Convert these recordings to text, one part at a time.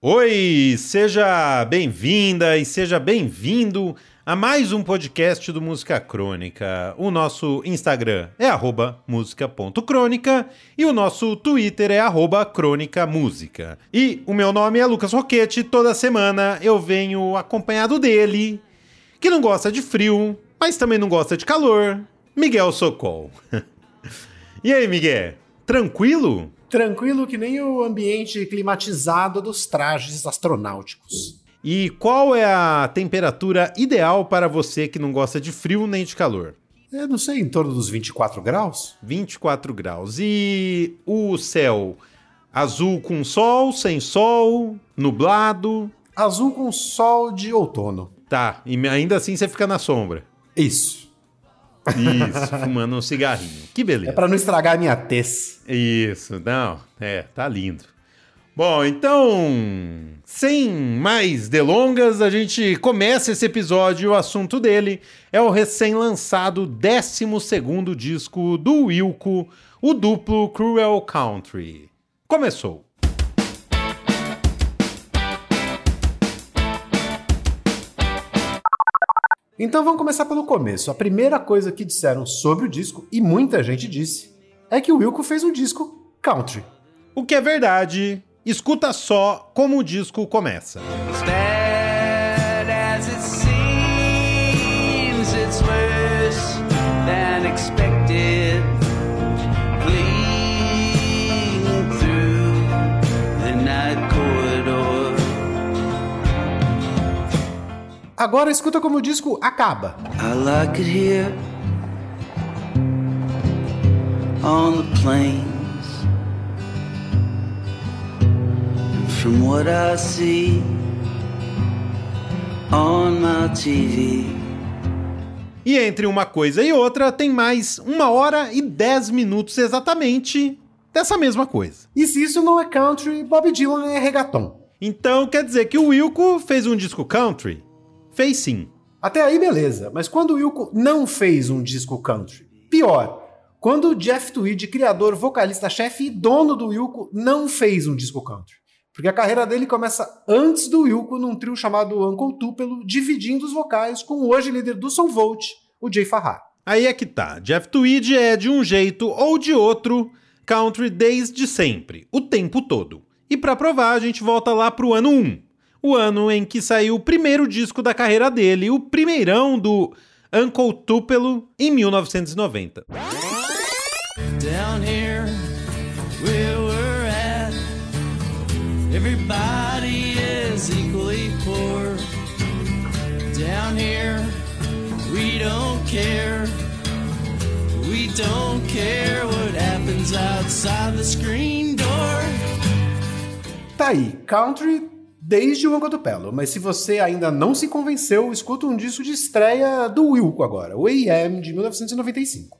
Oi, seja bem-vinda e seja bem-vindo a mais um podcast do Música Crônica. O nosso Instagram é música.crônica e o nosso Twitter é crônicamúsica. E o meu nome é Lucas Roquete, toda semana eu venho acompanhado dele, que não gosta de frio, mas também não gosta de calor, Miguel Socol. e aí, Miguel? Tranquilo? Tranquilo que nem o ambiente climatizado dos trajes astronáuticos. E qual é a temperatura ideal para você que não gosta de frio nem de calor? Eu não sei, em torno dos 24 graus? 24 graus. E o céu? Azul com sol, sem sol, nublado? Azul com sol de outono. Tá, e ainda assim você fica na sombra. Isso. Isso, fumando um cigarrinho. Que beleza. É para não estragar a minha tez. Isso, não, é, tá lindo. Bom, então, sem mais delongas, a gente começa esse episódio o assunto dele é o recém-lançado 12 disco do Wilco, o duplo Cruel Country. Começou! Então vamos começar pelo começo. A primeira coisa que disseram sobre o disco, e muita gente disse, é que o Wilco fez um disco country. O que é verdade. Escuta só como o disco começa. Agora escuta como o disco acaba. I like it here on the plains. From what I see on my TV. E entre uma coisa e outra tem mais uma hora e dez minutos exatamente dessa mesma coisa. E se isso não é country, Bob Dylan é reggaeton. Então quer dizer que o Wilco fez um disco country? Fez sim. Até aí, beleza. Mas quando o Wilco não fez um disco country? Pior, quando o Jeff Tweedy, criador, vocalista-chefe e dono do Wilco, não fez um disco country. Porque a carreira dele começa antes do Wilco num trio chamado Uncle Tupelo, dividindo os vocais com o hoje líder do Soul Volt, o Jay Farrar. Aí é que tá. Jeff Tweedy é de um jeito ou de outro country desde sempre, o tempo todo. E para provar, a gente volta lá pro ano 1, o ano em que saiu o primeiro disco da carreira dele, o primeirão do Uncle Tupelo, em 1990. Down here, where we're at, everybody is equally poor. Down here, we don't care. We don't care what happens outside the screen door. Tá aí, country desde o Anco do Pelo. Mas se você ainda não se convenceu, escuta um disco de estreia do Wilco agora, o A.M. de 1995.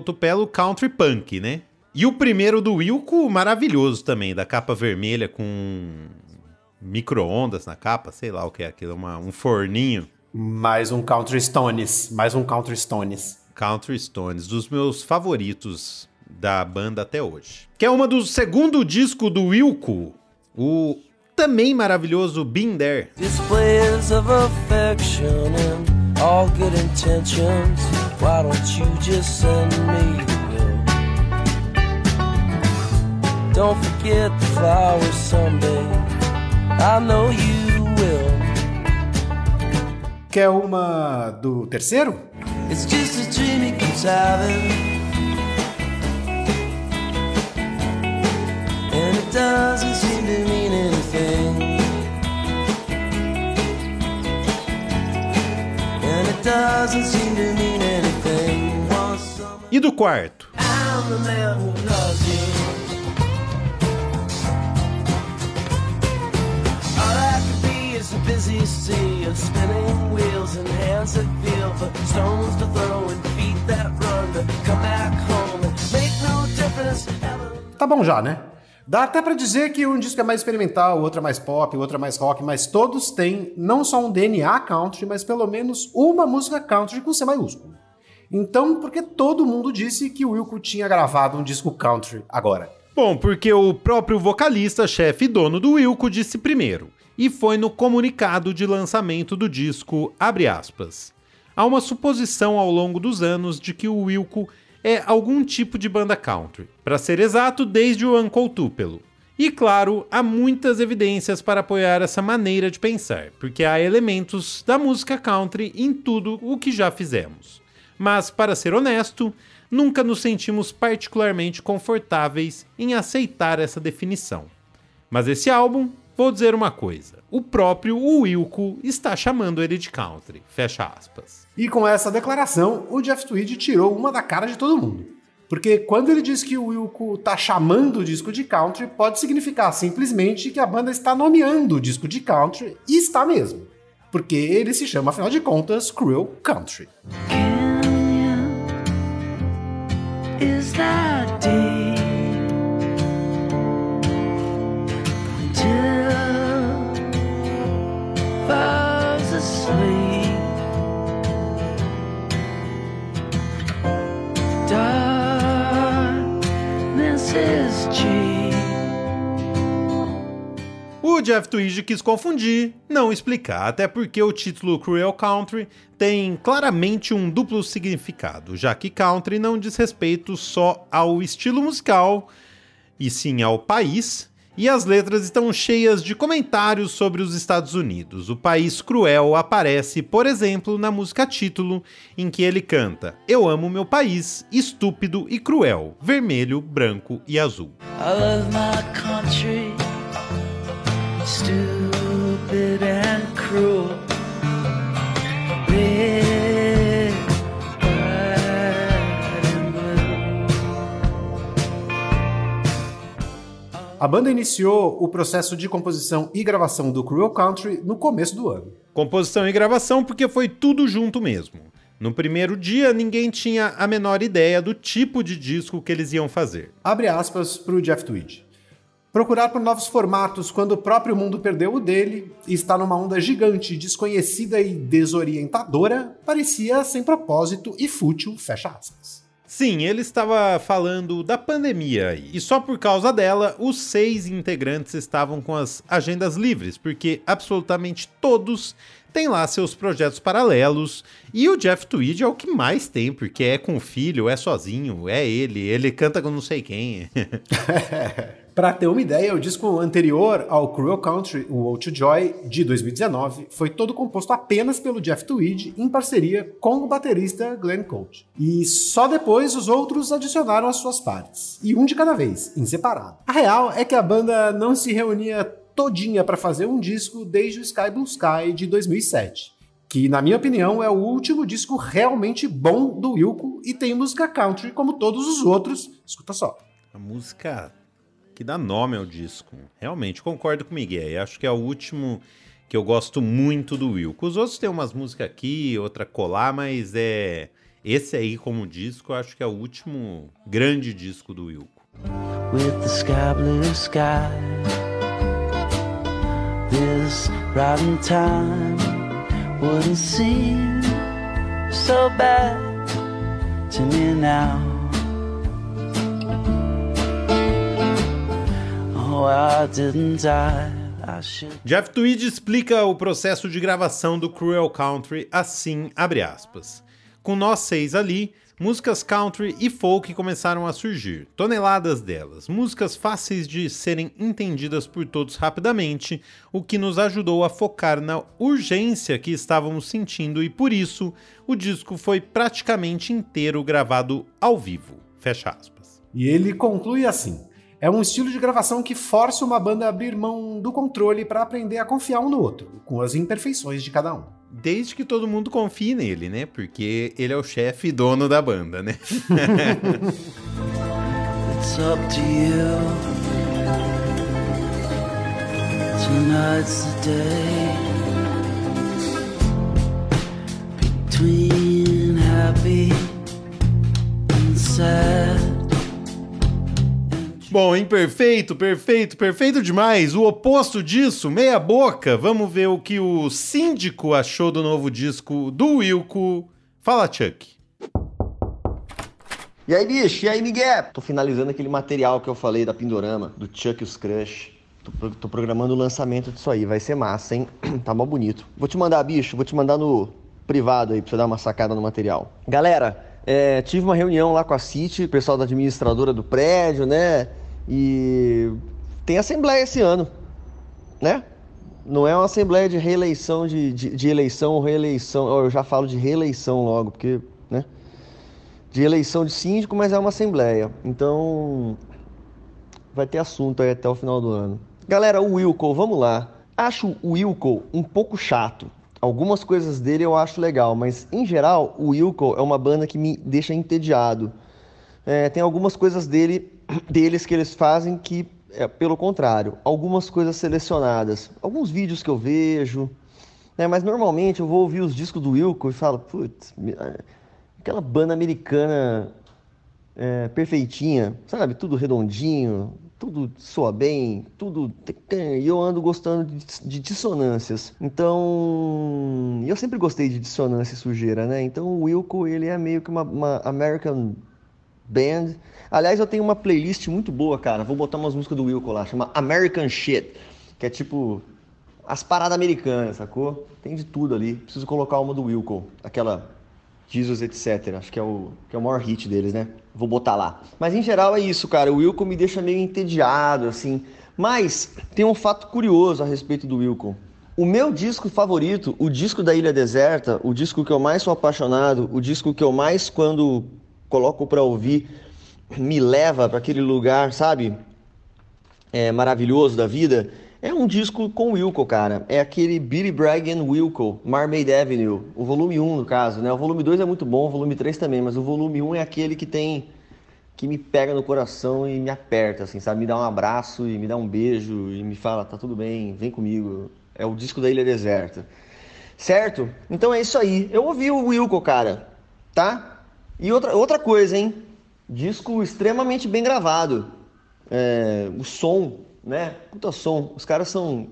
Tupelo Country Punk, né? E o primeiro do Wilco, maravilhoso também, da capa vermelha com micro-ondas na capa, sei lá o que é aquilo, uma, um forninho. Mais um Country Stones, mais um Country Stones. Country Stones, dos meus favoritos da banda até hoje. Que é uma do segundo disco do Wilco, o também maravilhoso Been There. Displays of affection and all good intentions. Why don't you just send me Don't forget the flowers someday. I know you will. Quer uma do terceiro? It's just a dream he keeps having. And it doesn't seem to mean anything. And it doesn't seem to mean anything. E do quarto? Busy sea of spinning wheels and hands that feel for stones to throw and feet that run to come back home and make no difference. Tá bom já, né? Dá até para dizer que um disco é mais experimental, o outro é mais pop, o outro é mais rock, mas todos têm não só um DNA country, mas pelo menos uma música country com C maiúsculo. Então, por que todo mundo disse que o Wilco tinha gravado um disco country agora? Bom, porque o próprio vocalista, chefe e dono do Wilco disse primeiro, e foi no comunicado de lançamento do disco, aspas. Há uma suposição ao longo dos anos de que o Wilco é algum tipo de banda country, para ser exato, desde o Uncle Tupelo. E claro, há muitas evidências para apoiar essa maneira de pensar, porque há elementos da música country em tudo o que já fizemos. Mas, para ser honesto, nunca nos sentimos particularmente confortáveis em aceitar essa definição. Mas esse álbum, vou dizer uma coisa: o próprio Wilco está chamando ele de country. Fecha aspas. E com essa declaração, o Jeff Tweedy tirou uma da cara de todo mundo. Porque quando ele diz que o Wilco tá chamando o disco de country, pode significar simplesmente que a banda está nomeando o disco de country, e está mesmo. Porque ele se chama, afinal de contas, Cruel Country. is O Jeff Tweedy quis confundir, não explicar, até porque o título Cruel Country tem claramente um duplo significado, já que country não diz respeito só ao estilo musical, e sim ao país, e as letras estão cheias de comentários sobre os Estados Unidos. O país cruel aparece, por exemplo, na música título, em que ele canta: Eu amo meu país, estúpido e cruel, vermelho, branco e azul. I love my country stupid and cruel. Red, and blue. A banda iniciou o processo de composição e gravação do Cruel Country no começo do ano. Composição e gravação porque foi tudo junto mesmo. No primeiro dia, ninguém tinha a menor ideia do tipo de disco que eles iam fazer. Abre aspas para o Jeff Tweed. Procurar por novos formatos quando o próprio mundo perdeu o dele e está numa onda gigante, desconhecida e desorientadora, parecia sem propósito e fútil, fecha aspas. Sim, ele estava falando da pandemia e só por causa dela os seis integrantes estavam com as agendas livres, porque absolutamente todos têm lá seus projetos paralelos e o Jeff Tweed é o que mais tem, porque é com o filho, é sozinho, é ele, ele canta com não sei quem. Para ter uma ideia, o disco anterior ao Cruel Country, o Old to Joy, de 2019, foi todo composto apenas pelo Jeff Tweed em parceria com o baterista Glenn Coach. E só depois os outros adicionaram as suas partes, e um de cada vez, em separado. A real é que a banda não se reunia todinha para fazer um disco desde o Sky Blue Sky de 2007 que, na minha opinião, é o último disco realmente bom do Wilco e tem música country como todos os outros. Escuta só. A música que dá nome ao disco. Realmente, concordo com o Miguel. Acho que é o último que eu gosto muito do Wilco. Os outros têm umas músicas aqui, outra colar, mas é. Esse aí, como disco, eu acho que é o último grande disco do Wilco. With the sky blue sky This rotten time Wouldn't seem so bad to me now Jeff Tweed explica o processo de gravação do Cruel Country assim, abre aspas. Com nós seis ali, músicas country e folk começaram a surgir, toneladas delas, músicas fáceis de serem entendidas por todos rapidamente, o que nos ajudou a focar na urgência que estávamos sentindo e por isso o disco foi praticamente inteiro gravado ao vivo. Fecha aspas. E ele conclui assim: é um estilo de gravação que força uma banda a abrir mão do controle para aprender a confiar um no outro, com as imperfeições de cada um. Desde que todo mundo confie nele, né? Porque ele é o chefe e dono da banda, né? It's up to you. Tonight's the day. Between happy and sad. Bom, imperfeito, perfeito, perfeito demais. O oposto disso, meia boca. Vamos ver o que o síndico achou do novo disco do Wilco. Fala, Chuck. E aí, bicho? E aí, Miguel? Tô finalizando aquele material que eu falei da Pindorama, do Chuck e os Crush. Tô, tô, programando o lançamento disso aí, vai ser massa, hein? tá mó bonito. Vou te mandar, bicho, vou te mandar no privado aí pra você dar uma sacada no material. Galera, é, tive uma reunião lá com a City, pessoal da administradora do prédio, né? E tem assembleia esse ano, né? Não é uma assembleia de reeleição, de, de, de eleição ou reeleição. Eu já falo de reeleição logo, porque, né? De eleição de síndico, mas é uma assembleia. Então, vai ter assunto aí até o final do ano. Galera, o Wilco, vamos lá. Acho o Wilco um pouco chato. Algumas coisas dele eu acho legal, mas em geral o Wilco é uma banda que me deixa entediado. É, tem algumas coisas dele, deles que eles fazem que é pelo contrário. Algumas coisas selecionadas, alguns vídeos que eu vejo, né, mas normalmente eu vou ouvir os discos do Wilco e falo, putz, aquela banda americana é, perfeitinha, sabe? Tudo redondinho, tudo soa bem, tudo. E eu ando gostando de, de, dissonâncias. Então. Eu sempre gostei de dissonância e sujeira, né? Então o Wilco, ele é meio que uma, uma American Band. Aliás, eu tenho uma playlist muito boa, cara. Vou botar umas músicas do Wilco lá, chama American Shit. Que é tipo. As paradas americanas, sacou? Tem de tudo ali. Preciso colocar uma do Wilco. Aquela Jesus, etc. Acho que é o, que é o maior hit deles, né? Vou botar lá. Mas em geral é isso, cara. O Wilco me deixa meio entediado, assim. Mas tem um fato curioso a respeito do Wilco. O meu disco favorito, o disco da Ilha Deserta, o disco que eu mais sou apaixonado, o disco que eu mais, quando coloco para ouvir, me leva para aquele lugar, sabe? É, maravilhoso da vida, é um disco com Wilco, cara. É aquele Billy Bragg and Wilco, Marmaid Avenue. O volume 1, no caso, né? O volume 2 é muito bom, o volume 3 também, mas o volume 1 é aquele que tem... que me pega no coração e me aperta, assim, sabe? Me dá um abraço e me dá um beijo e me fala, tá tudo bem, vem comigo. É o disco da Ilha Deserta. Certo? Então é isso aí. Eu ouvi o Wilco, cara, tá? E outra, outra coisa, hein? Disco extremamente bem gravado. É, o som né? Puta som. Os caras são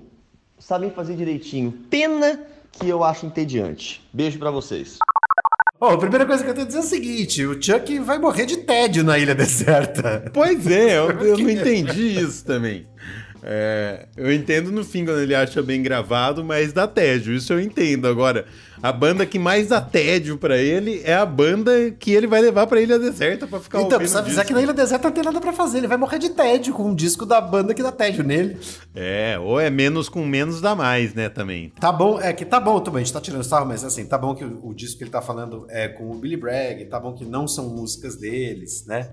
sabem fazer direitinho. Pena que eu acho entediante. Beijo para vocês. Oh, a primeira coisa que eu tenho a dizer é o seguinte: o Chuck vai morrer de tédio na ilha deserta. Pois é, eu, eu não entendi isso também. É, eu entendo no fim quando ele acha bem gravado, mas dá tédio, isso eu entendo. Agora, a banda que mais dá tédio pra ele é a banda que ele vai levar pra Ilha Deserta pra ficar Então, precisa avisar que na Ilha Deserta não tem nada pra fazer, ele vai morrer de tédio com um disco da banda que dá tédio nele. É, ou é menos com menos dá mais, né, também. Tá bom, é que tá bom também, a gente tá tirando sarro, mas assim, tá bom que o, o disco que ele tá falando é com o Billy Bragg, tá bom que não são músicas deles, né?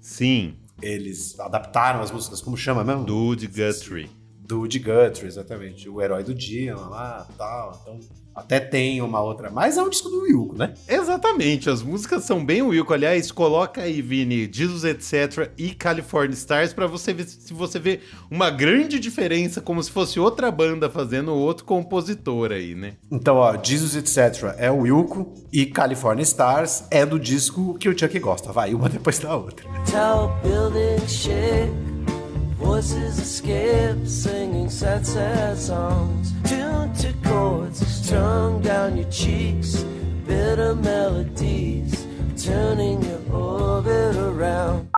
Sim. Eles adaptaram as músicas, como chama mesmo? Dude Guthrie. Dude Guthrie, exatamente. O herói do dia lá, tal. Então, até tem uma outra, mas é um disco do Wilco, né? Exatamente, as músicas são bem Wilco. Aliás, coloca aí, Vini, Jesus Etc. e California Stars para você ver se você vê uma grande diferença, como se fosse outra banda fazendo outro compositor aí, né? Então, ó, Jesus Etc. é o Wilco e California Stars é do disco que o Chuck gosta. Vai, uma depois da outra. Tall building shake. Voices escape, singing sad, sad songs. Tuned to chords strung down your cheeks. Bitter melodies, turning your orbit around.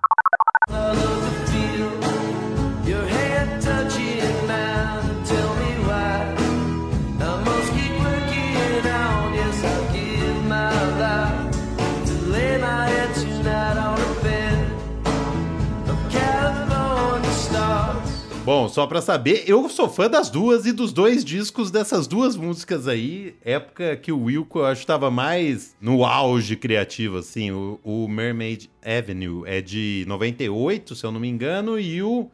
Bom, só pra saber, eu sou fã das duas e dos dois discos dessas duas músicas aí. Época que o Wilco, eu acho, estava mais no auge criativo, assim. O, o, Mermaid Avenue é de 98, se eu não me engano, e o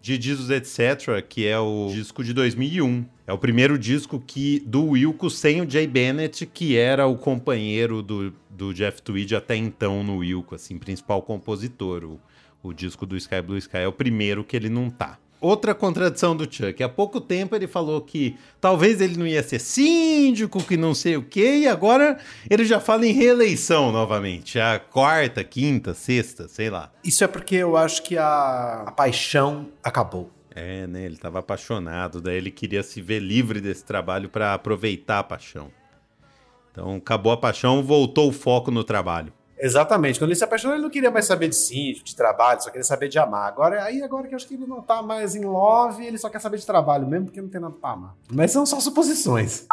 de Jesus Etc., que é o disco de 2001. É o primeiro disco que do Wilco sem o Jay Bennett, que era o companheiro do, do Jeff Tweed até então no Wilco, assim, principal compositor. O, o disco do Sky Blue Sky é o primeiro que ele não tá. Outra contradição do Chuck. Há pouco tempo ele falou que talvez ele não ia ser síndico, que não sei o quê, e agora ele já fala em reeleição novamente. A quarta, quinta, sexta, sei lá. Isso é porque eu acho que a, a paixão acabou. É, né? Ele estava apaixonado, daí ele queria se ver livre desse trabalho para aproveitar a paixão. Então, acabou a paixão, voltou o foco no trabalho. Exatamente. Quando ele se apaixonou, ele não queria mais saber de síndico, de trabalho, só queria saber de amar. Agora, aí agora que eu acho que ele não tá mais em love, ele só quer saber de trabalho mesmo, porque não tem nada pra amar. Mas são só suposições.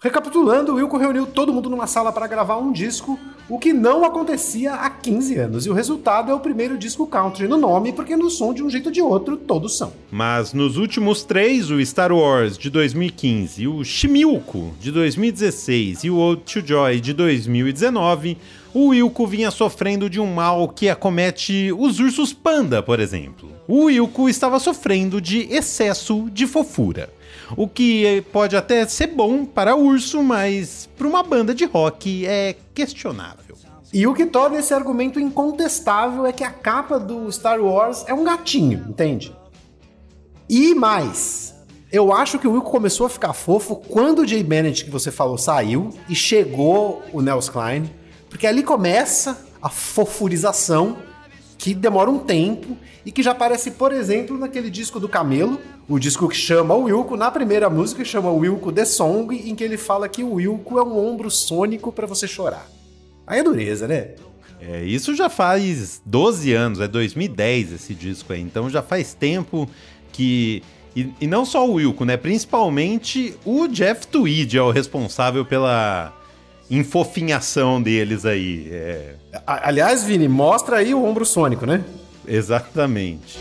Recapitulando, o Wilco reuniu todo mundo numa sala para gravar um disco, o que não acontecia há 15 anos. E o resultado é o primeiro disco country no nome, porque no som, de um jeito ou de outro, todos são. Mas nos últimos três, o Star Wars de 2015, o Shimilco de 2016 e o Old to Joy de 2019, o Wilco vinha sofrendo de um mal que acomete os ursos panda, por exemplo. O Wilco estava sofrendo de excesso de fofura. O que pode até ser bom para urso, mas para uma banda de rock é questionável. E o que torna esse argumento incontestável é que a capa do Star Wars é um gatinho, entende? E mais, eu acho que o Wilco começou a ficar fofo quando o Jay Bennett, que você falou, saiu e chegou o Nels Klein, porque ali começa a fofurização que demora um tempo e que já aparece, por exemplo, naquele disco do Camelo, o disco que chama o Wilco, na primeira música chama o Wilco The Song, em que ele fala que o Wilco é um ombro sônico para você chorar. Aí é dureza, né? É, isso já faz 12 anos, é 2010 esse disco aí, então já faz tempo que. E, e não só o Wilco, né? Principalmente o Jeff Tweed é o responsável pela enfofinhação deles aí. É... Aliás, Vini, mostra aí o ombro sônico, né? Exatamente.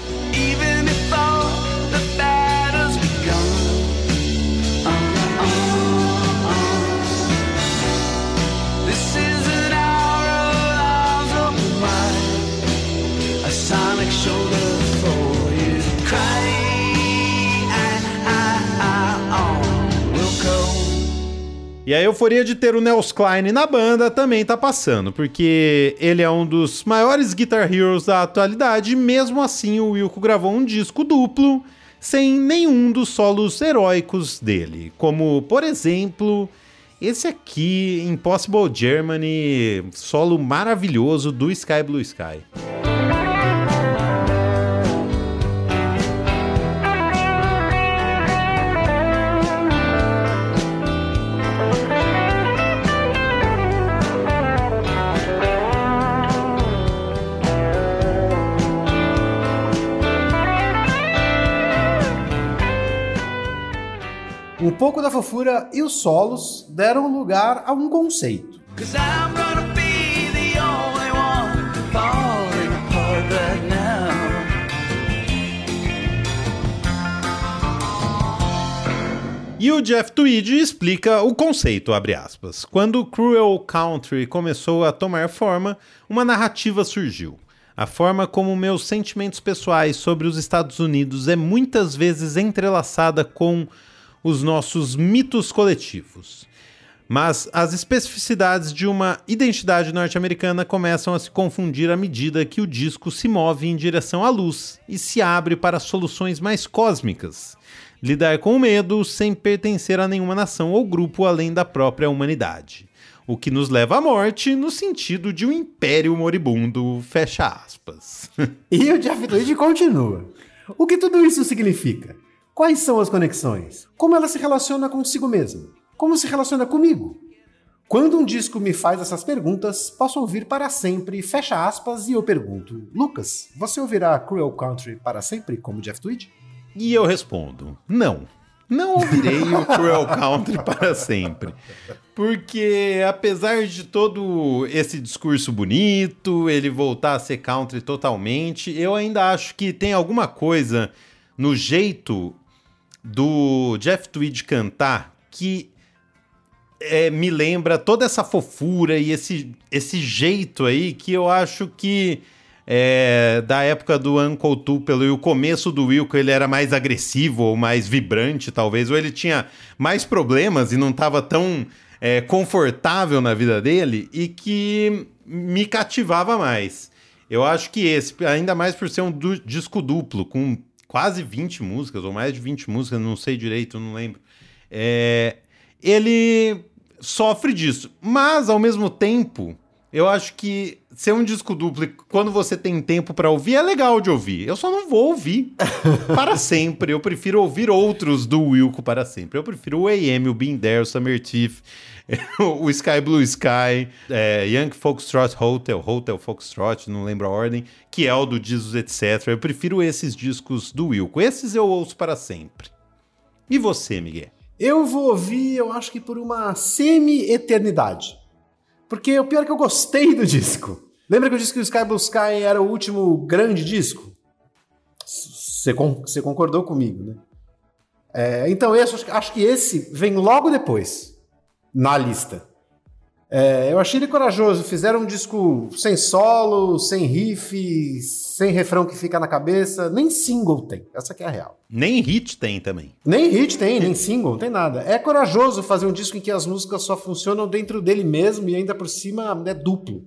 E a euforia de ter o Nels Klein na banda também tá passando, porque ele é um dos maiores Guitar Heroes da atualidade, e mesmo assim o Wilco gravou um disco duplo sem nenhum dos solos heróicos dele, como, por exemplo, esse aqui, Impossible Germany, solo maravilhoso do Sky Blue Sky. Pouco da fofura e os solos deram lugar a um conceito. E o Jeff Tweedy explica o conceito, abre aspas. Quando Cruel Country começou a tomar forma, uma narrativa surgiu. A forma como meus sentimentos pessoais sobre os Estados Unidos é muitas vezes entrelaçada com os nossos mitos coletivos. Mas as especificidades de uma identidade norte-americana começam a se confundir à medida que o disco se move em direção à luz e se abre para soluções mais cósmicas. Lidar com o medo sem pertencer a nenhuma nação ou grupo além da própria humanidade. O que nos leva à morte no sentido de um império moribundo, fecha aspas. e o Jeff Tweedy continua. O que tudo isso significa? Quais são as conexões? Como ela se relaciona consigo mesma? Como se relaciona comigo? Quando um disco me faz essas perguntas, posso ouvir para sempre, fecha aspas, e eu pergunto: Lucas, você ouvirá Cruel Country para sempre, como Jeff Tweed? E eu respondo: não. Não ouvirei o Cruel Country para sempre. Porque, apesar de todo esse discurso bonito, ele voltar a ser country totalmente, eu ainda acho que tem alguma coisa no jeito do Jeff Tweed cantar que é, me lembra toda essa fofura e esse, esse jeito aí que eu acho que é, da época do Uncle Tupelo e o começo do Wilco ele era mais agressivo ou mais vibrante, talvez, ou ele tinha mais problemas e não estava tão é, confortável na vida dele e que me cativava mais. Eu acho que esse, ainda mais por ser um du disco duplo, com quase 20 músicas, ou mais de 20 músicas, não sei direito, não lembro. É, ele sofre disso. Mas, ao mesmo tempo, eu acho que ser um disco duplo quando você tem tempo para ouvir é legal de ouvir. Eu só não vou ouvir para sempre. Eu prefiro ouvir outros do Wilco para sempre. Eu prefiro o AM, o Been There, o Summer Teeth, o Sky Blue Sky, é, Young Foxtrot Hotel, Hotel Foxtrot, não lembro a ordem, que é o do Jesus Etc. Eu prefiro esses discos do Wilco. Esses eu ouço para sempre. E você, Miguel? Eu vou ouvir, eu acho que por uma semi-eternidade. Porque o pior é que eu gostei do disco. Lembra que eu disse que o Sky Blue Sky era o último grande disco? Você con concordou comigo, né? É, então, eu acho, que esse vem logo depois na lista. É, eu achei ele corajoso. Fizeram um disco sem solo, sem riff, sem refrão que fica na cabeça. Nem single tem. Essa que é a real. Nem hit tem também. Nem hit tem, nem single, não tem nada. É corajoso fazer um disco em que as músicas só funcionam dentro dele mesmo e ainda por cima é duplo.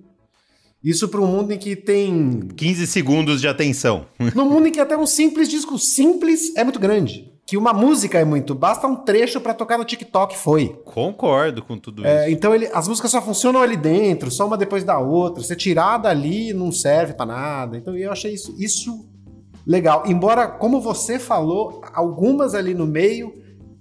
Isso para um mundo em que tem. 15 segundos de atenção. Num mundo em que até um simples disco simples é muito grande que uma música é muito, basta um trecho para tocar no TikTok, foi. Concordo com tudo é, isso. Então ele, as músicas só funcionam ali dentro, só uma depois da outra. Você tirar dali não serve para nada. Então eu achei isso, isso legal. Embora, como você falou, algumas ali no meio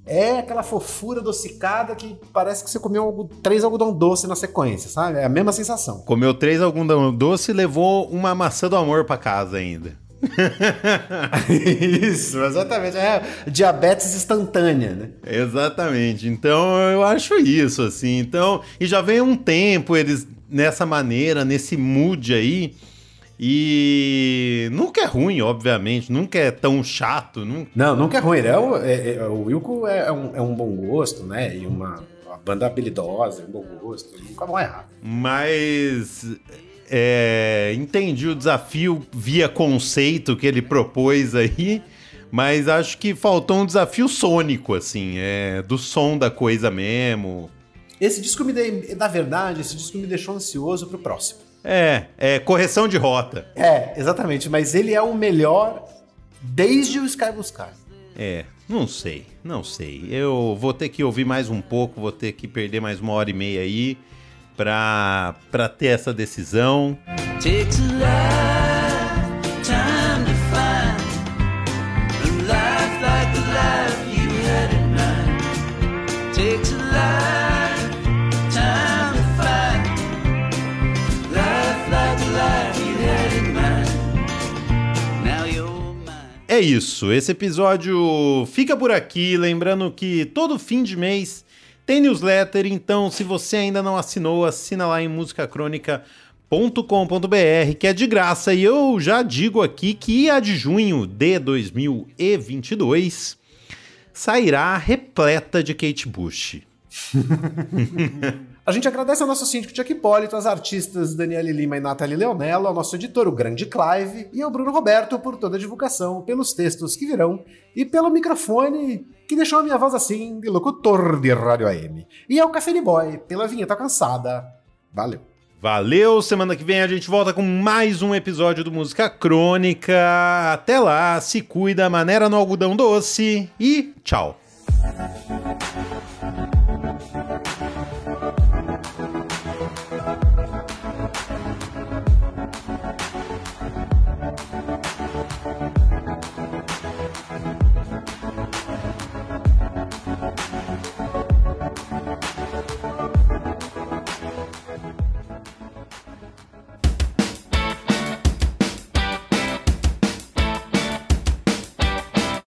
é aquela fofura adocicada que parece que você comeu três algodão doce na sequência, sabe? É a mesma sensação. Comeu três algodão doce e levou uma maçã do amor para casa ainda. Isso, exatamente. É diabetes instantânea, né? Exatamente. Então eu acho isso, assim. Então, e já vem um tempo eles nessa maneira, nesse mood aí. E nunca é ruim, obviamente, nunca é tão chato. Nunca... Não, nunca é ruim. É, o, é, é, o Wilco é, é um, é um bom gosto, né? E uma, uma banda habilidosa, um bom gosto. Nunca vão errar. Mas é, entendi o desafio via conceito que ele propôs aí, mas acho que faltou um desafio sônico, assim, é, do som da coisa mesmo. Esse disco me dei, na verdade, esse disco me deixou ansioso pro próximo. É, é correção de rota. É, exatamente, mas ele é o melhor desde o Sky Buscar. É, não sei, não sei. Eu vou ter que ouvir mais um pouco, vou ter que perder mais uma hora e meia aí para ter essa decisão. É isso, esse episódio fica por aqui. Lembrando que todo fim de mês tem newsletter, então se você ainda não assinou, assina lá em musicacrônica.com.br, que é de graça. E eu já digo aqui que a de junho de 2022 sairá repleta de Kate Bush. A gente agradece ao nosso síndico Chuck Hipólito, às artistas Daniele Lima e Nathalie Leonello, ao nosso editor, o grande Clive, e ao Bruno Roberto por toda a divulgação, pelos textos que virão e pelo microfone que deixou a minha voz assim de locutor de rádio AM. E ao Café Boy pela vinheta cansada. Valeu. Valeu, semana que vem a gente volta com mais um episódio do Música Crônica. Até lá, se cuida, maneira no algodão doce e tchau.